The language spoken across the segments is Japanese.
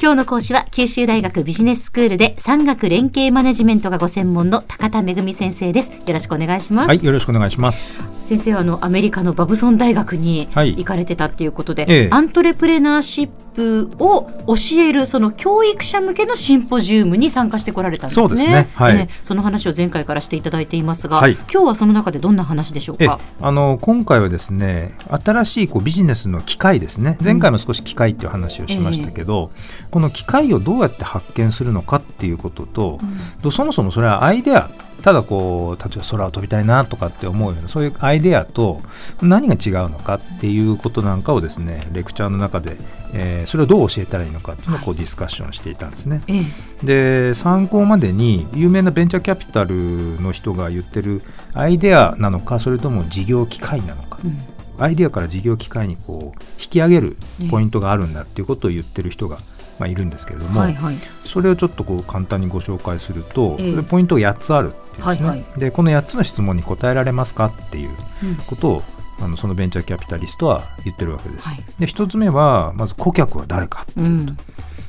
今日の講師は九州大学ビジネススクールで産学連携マネジメントがご専門の高田恵先生ですよろしくお願いします、はい、よろしくお願いします。先生はあのアメリカのバブソン大学にはい。行かれてたっていうことで、ええ。アントレプレナーシップを教えるその教育者向けのシンポジウムに参加してこられたんですね。そうですね。はい。ええ。その話を前回からしていただいていますが、はい。今日はその中でどんな話でしょうえか。あの今回はですね新しいこうビジネスの機会ですね。前回も少し機会っていう話をしましたけど、この機会をどうやって発見するのかっていうことと、とそもそもそれはアイデアただこう例えば空を飛びたいなとかって思うようなそういうアイデアと何が違うのかっていうことなんかをですねレクチャーの中で、えーそれをどう教えたらいいのかっていうのをこうディスカッションしていたんですね。ええ。で参考までに有名なベンチャーキャピタルの人が言ってるアイデアなのかそれとも事業機会なのか、うん。アイデアから事業機会にこう引き上げるポイントがあるんだっていうことを言ってる人が、まあ、いるんですけれども、はいはい。それをちょっとこう簡単にご紹介すると、ええ。それポイントが8つあるっていうんですね、はいはい。でこの8つの質問に答えられますかっていううん。ことをあのそのベンチャーキャピタリストは言ってるわけです。はい。で1つ目はまず顧客は誰かうん。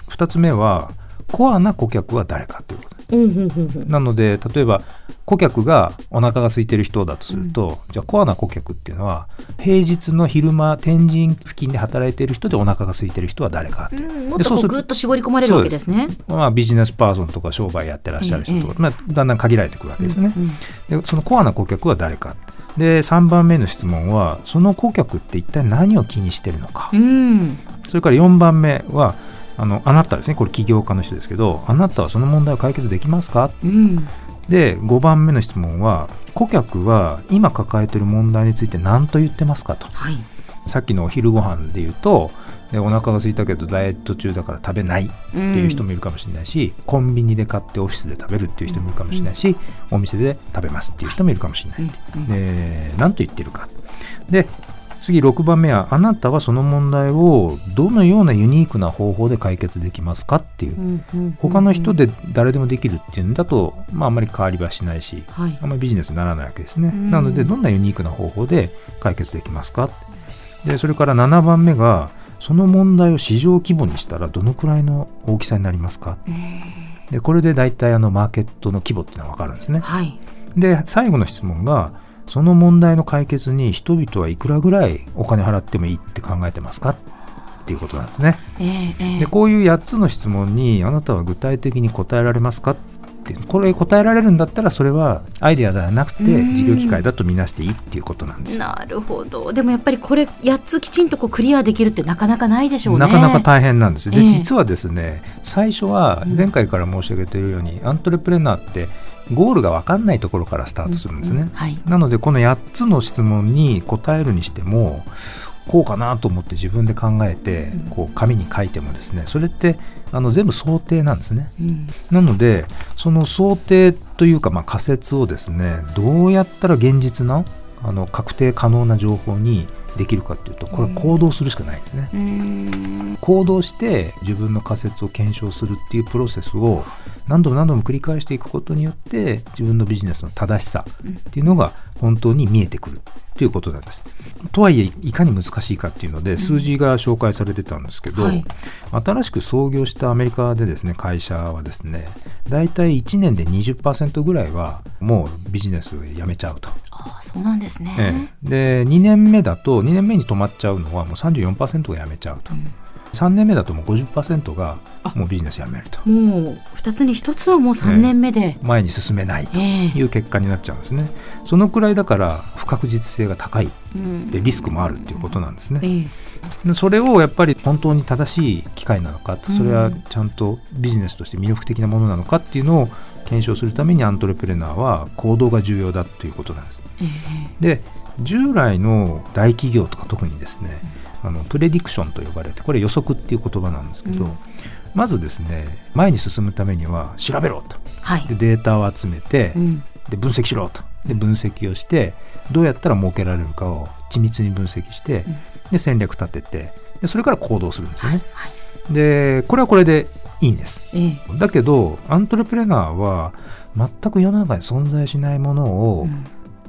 2つ目はコアな顧客は誰かということ。うんうんうんうんなので例えば顧客がお腹が空いてる人だとすると、じゃあコアな顧客っていうのは平日の昼間天神付近で働いている人でお腹が空いてる人は誰か、う。んもっとこうぐっと絞り込まれるわけですね。まあ、ビジネスパーソンとか商売やってらっしゃる人とか、まあ、だんだん限られてくるわけですね。うんでそのコアな顧客は誰かで3番目の質問はその顧客って一体何を気にしてるのか、うん。それから4番目はあのあなたですね。これ起業家の人ですけどあなたはその問題を解決できますか？うん。で5番目の質問は顧客は今抱えている問題について何と言ってますかと。はい。さっきのお昼ご飯で言うとでお腹が空いたけどダイエット中だから食べないっていう人もいるかもしれないし、コンビニで買ってオフィスで食べるっていう人もいるかもしれないし、お店で食べますっていう人もいるかもしれない、うんうんで何と言ってるか。で次6番目はあなたはその問題をどのようなユニークな方法で解決できますかっていう。うんうんうん。他の人で誰でもできるっていうんだと、まあ、あんまり変わりはしないしはい。あんまりビジネスにならないわけですね。うん。なのでどんなユニークな方法で解決できますかでそれから7番目がその問題を市場規模にしたらどのくらいの大きさになりますかでこれで大体あのマーケットの規模っていうのは分かるんですね。はい。で最後の質問がその問題の解決に人々はいくらぐらいお金払ってもいいって考えてますかっていうことなんですね。ええええでこういう8つの質問にあなたは具体的に答えられますかってこれ答えられるんだったらそれはアイデアではなくてうん事業機会だとみなしていいっていうことなんです。なるほど。でもやっぱりこれ8つきちんとこうクリアできるってなかなかないでしょうね。なかなか大変なんです。で、ええ実はですね最初は前回から申し上げているように、アントレプレナーってゴールが分かんないところからスタートするんですね。ううはい。なのでこの8つの質問に答えるにしてもこうかなと思って自分で考えてうんこう紙に書いてもですねそれってあの全部想定なんですね。うんなのでその想定というかまあ仮説をですねどうやったら現実なあの確定可能な情報にできるかっていうとこれは行動するしかないんですね。うーん行動して自分の仮説を検証するっていうプロセスを何度も何度も繰り返していくことによって自分のビジネスの正しさっていうのが本当に見えてくるということなんです。とはいえいかに難しいかっていうので数字が紹介されてたんですけど、はい新しく創業したアメリカでですね会社はですね大体1年で20%ぐらいはもうビジネスを辞めちゃうと。そうなんですね。ええ。で2年目だと2年目に止まっちゃうのはもう34%が辞めちゃうと、うん。3年目だともう50%がもうビジネス辞めると。もう2つに1つはもう3年目で。前に進めないとええ。いう結果になっちゃうんですね。そのくらいだから不確実性が高い。うん。でリスクもあるっていうことなんですね。ええ。でそれをやっぱり本当に正しい機会なのかうん。それはちゃんとビジネスとして魅力的なものなのかっていうのを検証するためにアントレプレナーは行動が重要だということなんです。えで従来の大企業とか特にですね、あのプレディクションと呼ばれてこれ予測っていう言葉なんですけど、うん。まずですね前に進むためには調べろと。えはい。で。データを集めて、うん。で分析しろと。で分析をしてどうやったら儲けられるかを緻密に分析して、うん。で戦略立ててでそれから行動するんですよね。はい。でこれはこれでいいんです。ええ。だけどアントレプレナーは全く世の中に存在しないものをうん。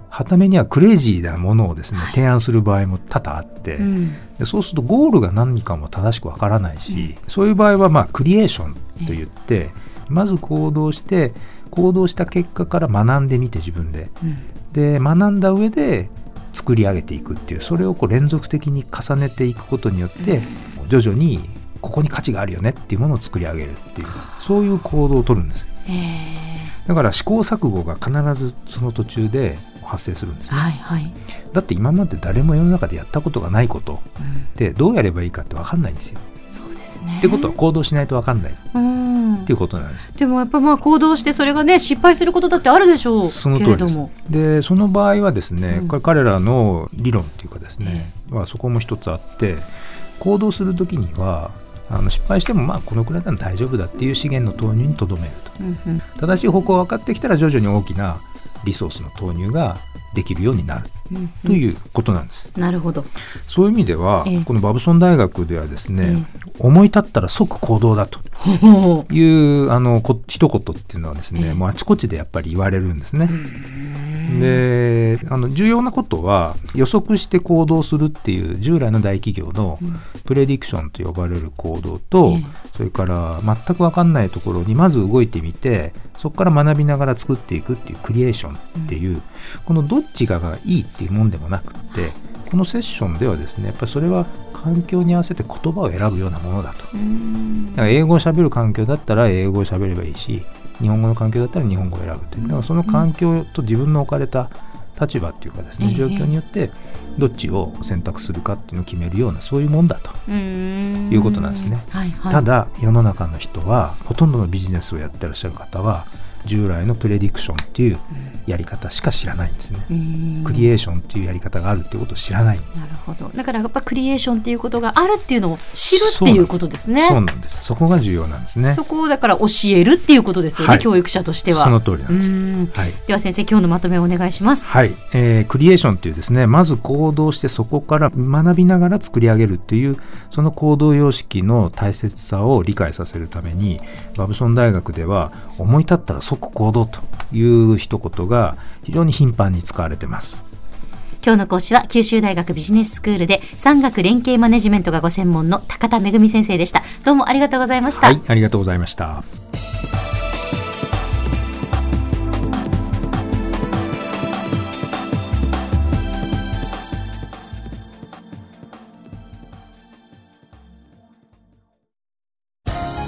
はためにはクレイジーなものをですね、はい。提案する場合も多々あって、うん。でそうするとゴールが何かも正しくわからないし、そういう場合はまあクリエーションといって、まず行動して行動した結果から学んでみて自分で。うん。で学んだ上で作り上げていくっていうそれをこう連続的に重ねていくことによって、徐々にここに価値があるよねっていうものを作り上げるっていうそういう行動を取るんですえだから試行錯誤が必ずその途中で発生するんですーね。はいはい、だって今まで誰も世の中でやったことがないことうん。ってどうやればいいかって分かんないんですよ。そうですね。ってことは行動しないと分かんない。っうん。ていうことなんです。でもやっぱまあ行動してそれがね失敗することだってあるでしょうその通りです。でその場合はですね、うん。これ彼らの理論っていうかですね、はそこも一つあって行動する時にはあの失敗してもまあこのくらいなら大丈夫だっていう資源の投入にとどめると。うんうん。正しい方向が分かってきたら徐々に大きなリソースの投入ができるようになる。うんということなんです。なるほど。そういう意味では、ええ。このバブソン大学ではですね、え思い立ったら即行動だと。いうあのこ一言っていうのはですね、ええ。もうあちこちでやっぱり言われるんですね。うん。であの重要なことは予測して行動するっていう従来の大企業のうん。プレディクションと呼ばれる行動と、ええ。それから全く分かんないところにまず動いてみてそこから学びながら作っていくっていうクリエーションっていう、このどっちががいいっていうもんでもなくってこのセッションではですねやっぱりそれは環境に合わせて言葉を選ぶようなものだと。うん。だから英語を喋る環境だったら英語を喋ればいいし日本語の環境だったら日本語を選ぶという。だからその環境と自分の置かれた立場っていうかですね、ええ状況によってどっちを選択するかっていうのを決めるようなそういうもんだと、うん。いうことなんですね。はいはい、ただ世の中の人はほとんどのビジネスをやってらっしゃる方は従来のプレディクションっていうやり方しか知らないんですね、うん。クリエーションっていうやり方があるっていうことを知らない。なるほど。だからやっぱクリエーションっていうことがあるっていうのを知るっていうことですね。そうなんです。そこが重要なんですね。そこをだから教えるっていうことですよね、はい。教育者としては。その通りなんです、うん。はい。では先生今日のまとめをお願いします。はい、えークリエーションっていうですねまず行動してそこから学びながら作り上げるっていうその行動様式の大切さを理解させるためにバブソン大学では思い立ったら即行動という一言が非常に頻繁に使われてます。今日の講師は九州大学ビジネススクールで産学連携マネジメントがご専門の高田恵先生でしたどうもありがとうございました、はい、ありがとうございました。